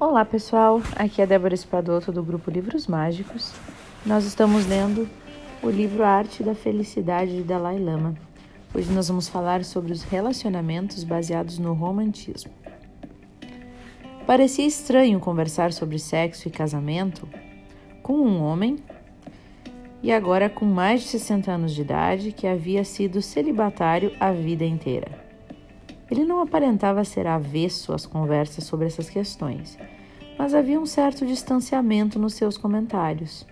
Olá pessoal, aqui é Débora Espadoto do grupo Livros Mágicos. Nós estamos lendo o livro Arte da Felicidade de Dalai Lama. Hoje nós vamos falar sobre os relacionamentos baseados no romantismo. Parecia estranho conversar sobre sexo e casamento com um homem e agora com mais de 60 anos de idade que havia sido celibatário a vida inteira. Ele não aparentava ser avesso às conversas sobre essas questões, mas havia um certo distanciamento nos seus comentários.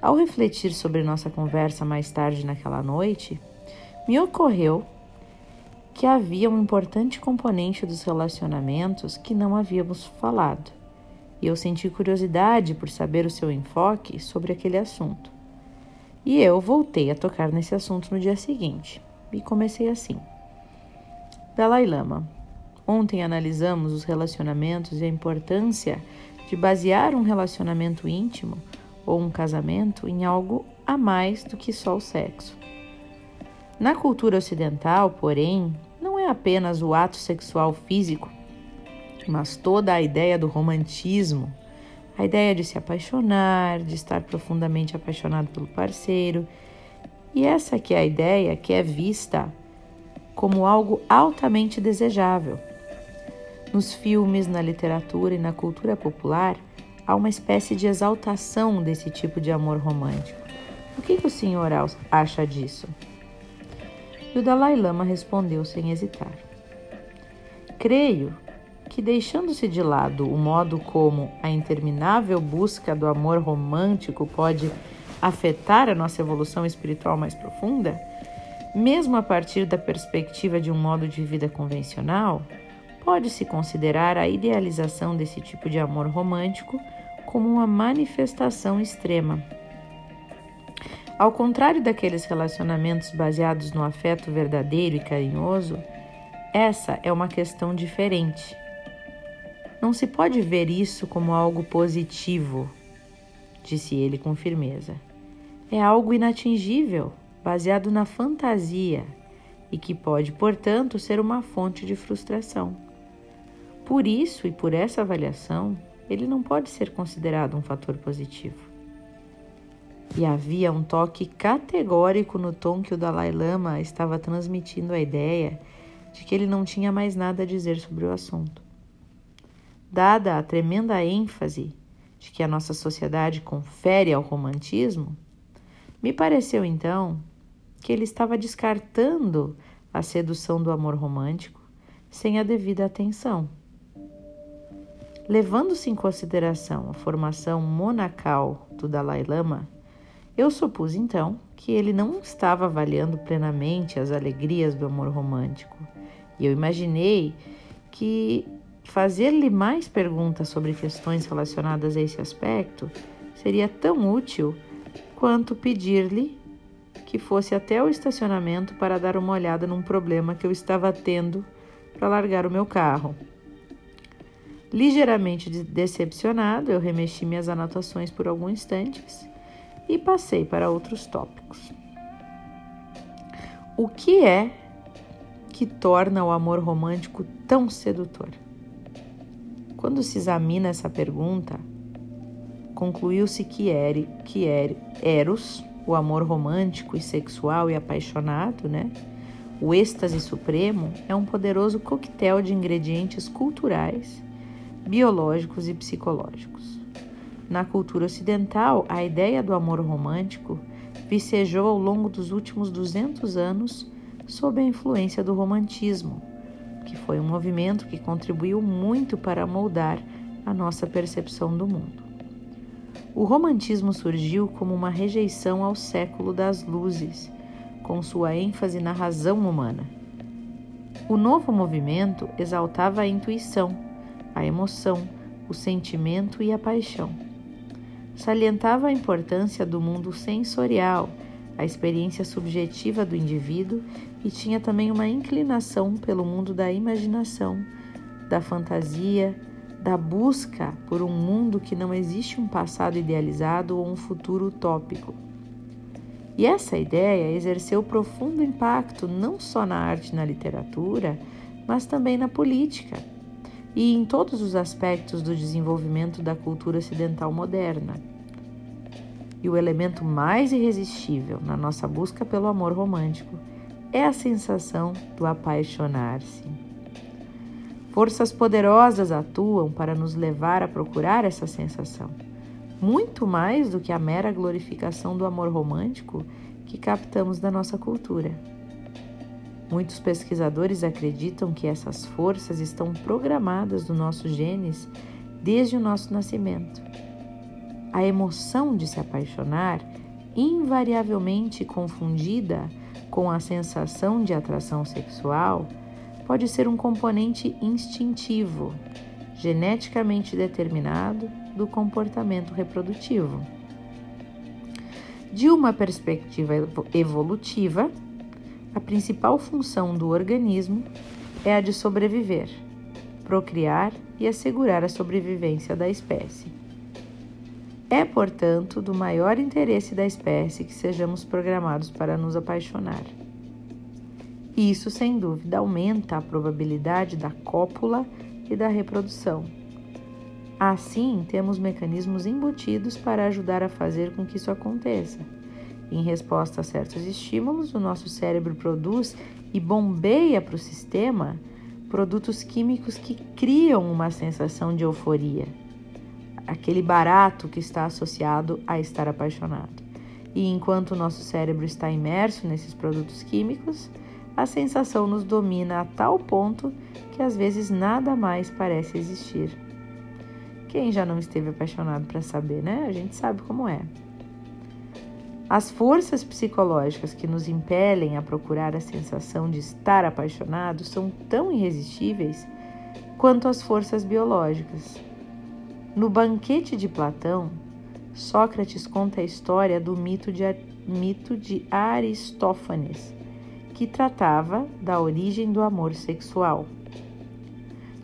Ao refletir sobre nossa conversa mais tarde naquela noite, me ocorreu que havia um importante componente dos relacionamentos que não havíamos falado, e eu senti curiosidade por saber o seu enfoque sobre aquele assunto. E eu voltei a tocar nesse assunto no dia seguinte, e comecei assim. Dalai Lama. Ontem analisamos os relacionamentos e a importância de basear um relacionamento íntimo ou um casamento em algo a mais do que só o sexo. Na cultura ocidental, porém, não é apenas o ato sexual físico, mas toda a ideia do romantismo, a ideia de se apaixonar, de estar profundamente apaixonado pelo parceiro. E essa que é a ideia que é vista como algo altamente desejável. Nos filmes, na literatura e na cultura popular, há uma espécie de exaltação desse tipo de amor romântico. O que, que o senhor acha disso? E o Dalai Lama respondeu sem hesitar. Creio que, deixando-se de lado o modo como a interminável busca do amor romântico pode afetar a nossa evolução espiritual mais profunda, mesmo a partir da perspectiva de um modo de vida convencional, pode-se considerar a idealização desse tipo de amor romântico como uma manifestação extrema. Ao contrário daqueles relacionamentos baseados no afeto verdadeiro e carinhoso, essa é uma questão diferente. Não se pode ver isso como algo positivo, disse ele com firmeza. É algo inatingível baseado na fantasia e que pode, portanto, ser uma fonte de frustração. Por isso e por essa avaliação, ele não pode ser considerado um fator positivo. E havia um toque categórico no tom que o Dalai Lama estava transmitindo a ideia de que ele não tinha mais nada a dizer sobre o assunto. Dada a tremenda ênfase de que a nossa sociedade confere ao romantismo, me pareceu então que ele estava descartando a sedução do amor romântico sem a devida atenção. Levando-se em consideração a formação monacal do Dalai Lama, eu supus então que ele não estava avaliando plenamente as alegrias do amor romântico, e eu imaginei que fazer-lhe mais perguntas sobre questões relacionadas a esse aspecto seria tão útil quanto pedir-lhe que fosse até o estacionamento para dar uma olhada num problema que eu estava tendo para largar o meu carro. Ligeiramente decepcionado, eu remexi minhas anotações por alguns instantes e passei para outros tópicos. O que é que torna o amor romântico tão sedutor? Quando se examina essa pergunta, concluiu-se que, er, que er, Eros o amor romântico e sexual e apaixonado, né? O êxtase supremo é um poderoso coquetel de ingredientes culturais, biológicos e psicológicos. Na cultura ocidental, a ideia do amor romântico vicejou ao longo dos últimos 200 anos sob a influência do romantismo, que foi um movimento que contribuiu muito para moldar a nossa percepção do mundo. O romantismo surgiu como uma rejeição ao século das luzes, com sua ênfase na razão humana. O novo movimento exaltava a intuição, a emoção, o sentimento e a paixão. Salientava a importância do mundo sensorial, a experiência subjetiva do indivíduo e tinha também uma inclinação pelo mundo da imaginação, da fantasia, da busca por um mundo que não existe um passado idealizado ou um futuro utópico. E essa ideia exerceu profundo impacto não só na arte e na literatura, mas também na política. e em todos os aspectos do desenvolvimento da cultura ocidental moderna. E o elemento mais irresistível na nossa busca pelo amor romântico é a sensação do apaixonar-se. Forças poderosas atuam para nos levar a procurar essa sensação, muito mais do que a mera glorificação do amor romântico que captamos da nossa cultura. Muitos pesquisadores acreditam que essas forças estão programadas no nosso genes desde o nosso nascimento. A emoção de se apaixonar, invariavelmente confundida com a sensação de atração sexual, pode ser um componente instintivo, geneticamente determinado do comportamento reprodutivo. De uma perspectiva evolutiva, a principal função do organismo é a de sobreviver, procriar e assegurar a sobrevivência da espécie. É, portanto, do maior interesse da espécie que sejamos programados para nos apaixonar. Isso, sem dúvida, aumenta a probabilidade da cópula e da reprodução. Assim, temos mecanismos embutidos para ajudar a fazer com que isso aconteça. Em resposta a certos estímulos, o nosso cérebro produz e bombeia para o sistema produtos químicos que criam uma sensação de euforia aquele barato que está associado a estar apaixonado. E enquanto o nosso cérebro está imerso nesses produtos químicos, a sensação nos domina a tal ponto que às vezes nada mais parece existir. Quem já não esteve apaixonado para saber, né? A gente sabe como é. As forças psicológicas que nos impelem a procurar a sensação de estar apaixonado são tão irresistíveis quanto as forças biológicas. No banquete de Platão, Sócrates conta a história do mito de, mito de Aristófanes, que tratava da origem do amor sexual.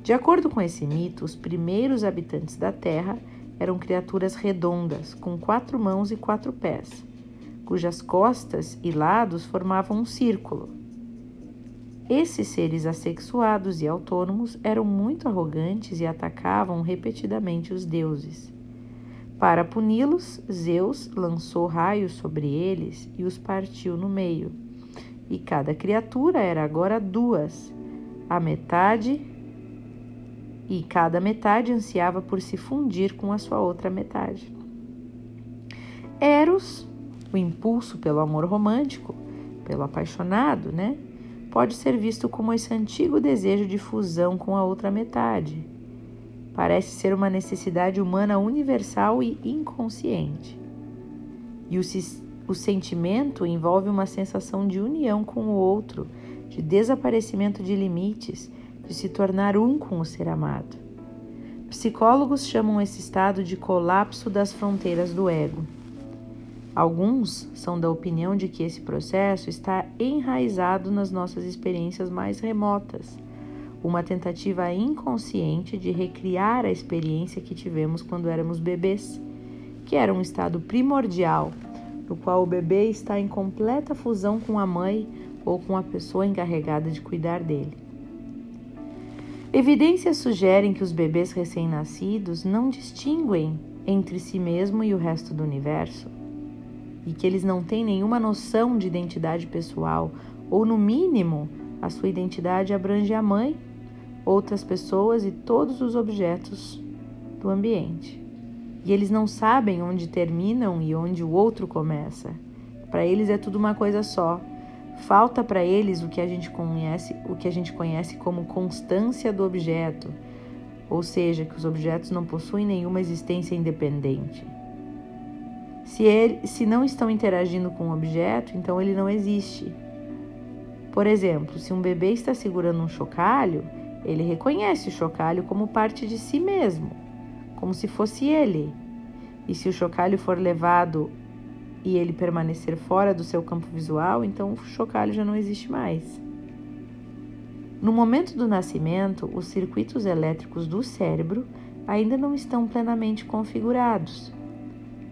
De acordo com esse mito, os primeiros habitantes da Terra eram criaturas redondas, com quatro mãos e quatro pés, cujas costas e lados formavam um círculo. Esses seres assexuados e autônomos eram muito arrogantes e atacavam repetidamente os deuses. Para puni-los, Zeus lançou raios sobre eles e os partiu no meio. E cada criatura era agora duas, a metade, e cada metade ansiava por se fundir com a sua outra metade. Eros, o impulso pelo amor romântico, pelo apaixonado, né? pode ser visto como esse antigo desejo de fusão com a outra metade. Parece ser uma necessidade humana universal e inconsciente. E o, o sentimento envolve uma sensação de união com o outro, de desaparecimento de limites, de se tornar um com o ser amado. Psicólogos chamam esse estado de colapso das fronteiras do ego. Alguns são da opinião de que esse processo está enraizado nas nossas experiências mais remotas, uma tentativa inconsciente de recriar a experiência que tivemos quando éramos bebês, que era um estado primordial, no qual o bebê está em completa fusão com a mãe ou com a pessoa encarregada de cuidar dele. Evidências sugerem que os bebês recém-nascidos não distinguem entre si mesmo e o resto do universo e que eles não têm nenhuma noção de identidade pessoal, ou no mínimo, a sua identidade abrange a mãe, outras pessoas e todos os objetos do ambiente. E eles não sabem onde terminam e onde o outro começa. Para eles é tudo uma coisa só. Falta para eles o que a gente conhece, o que a gente conhece como constância do objeto, ou seja, que os objetos não possuem nenhuma existência independente. Se, ele, se não estão interagindo com o objeto, então ele não existe. Por exemplo, se um bebê está segurando um chocalho, ele reconhece o chocalho como parte de si mesmo, como se fosse ele. E se o chocalho for levado e ele permanecer fora do seu campo visual, então o chocalho já não existe mais. No momento do nascimento, os circuitos elétricos do cérebro ainda não estão plenamente configurados.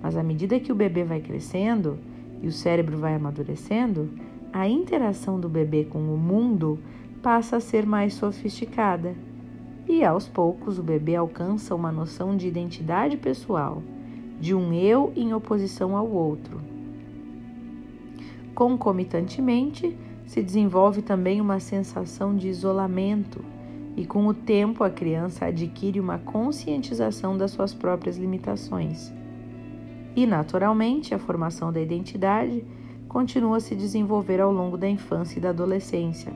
Mas à medida que o bebê vai crescendo e o cérebro vai amadurecendo, a interação do bebê com o mundo passa a ser mais sofisticada E aos poucos o bebê alcança uma noção de identidade pessoal, de um eu em oposição ao outro. Concomitantemente, se desenvolve também uma sensação de isolamento, e com o tempo a criança adquire uma conscientização das suas próprias limitações. E, naturalmente, a formação da identidade continua a se desenvolver ao longo da infância e da adolescência,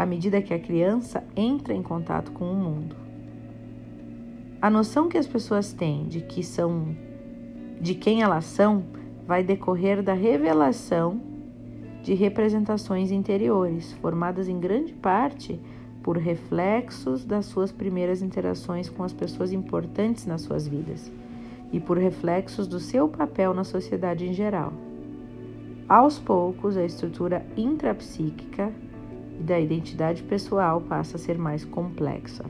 à medida que a criança entra em contato com o mundo. A noção que as pessoas têm de que são de quem elas são vai decorrer da revelação de representações interiores, formadas em grande parte por reflexos das suas primeiras interações com as pessoas importantes nas suas vidas e por reflexos do seu papel na sociedade em geral. Aos poucos, a estrutura intrapsíquica e da identidade pessoal passa a ser mais complexa.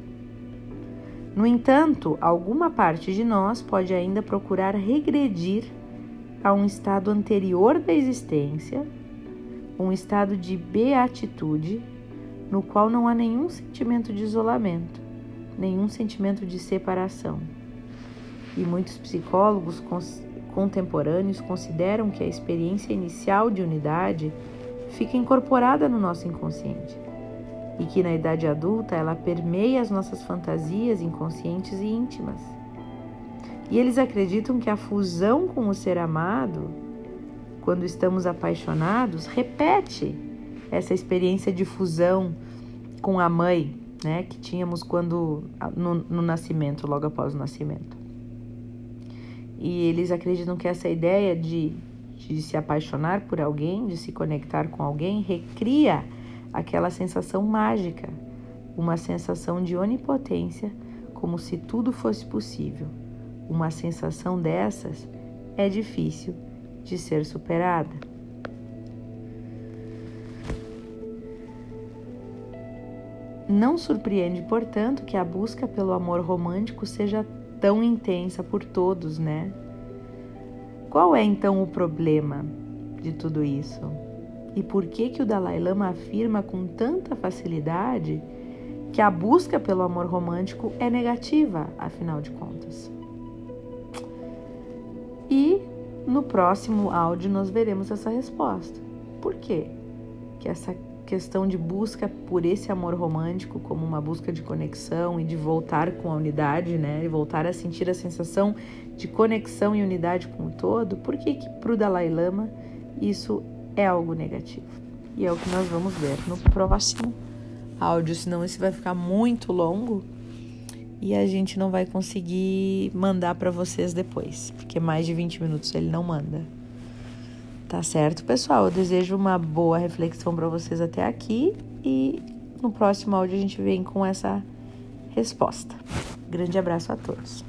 No entanto, alguma parte de nós pode ainda procurar regredir a um estado anterior da existência, um estado de beatitude no qual não há nenhum sentimento de isolamento, nenhum sentimento de separação. E muitos psicólogos contemporâneos consideram que a experiência inicial de unidade fica incorporada no nosso inconsciente e que na idade adulta ela permeia as nossas fantasias inconscientes e íntimas. E eles acreditam que a fusão com o ser amado, quando estamos apaixonados, repete essa experiência de fusão com a mãe, né, que tínhamos quando no, no nascimento, logo após o nascimento. E eles acreditam que essa ideia de, de se apaixonar por alguém, de se conectar com alguém, recria aquela sensação mágica, uma sensação de onipotência, como se tudo fosse possível. Uma sensação dessas é difícil de ser superada. Não surpreende, portanto, que a busca pelo amor romântico seja tão intensa por todos, né? Qual é então o problema de tudo isso? E por que que o Dalai Lama afirma com tanta facilidade que a busca pelo amor romântico é negativa, afinal de contas? E no próximo áudio nós veremos essa resposta. Por quê? Que essa questão de busca por esse amor romântico como uma busca de conexão e de voltar com a unidade, né? E voltar a sentir a sensação de conexão e unidade com o todo, por que que para o Dalai Lama isso é algo negativo? E é o que nós vamos ver no próximo áudio, senão esse vai ficar muito longo e a gente não vai conseguir mandar para vocês depois, porque mais de 20 minutos ele não manda. Tá certo, pessoal? Eu desejo uma boa reflexão para vocês até aqui e no próximo áudio a gente vem com essa resposta. Grande abraço a todos.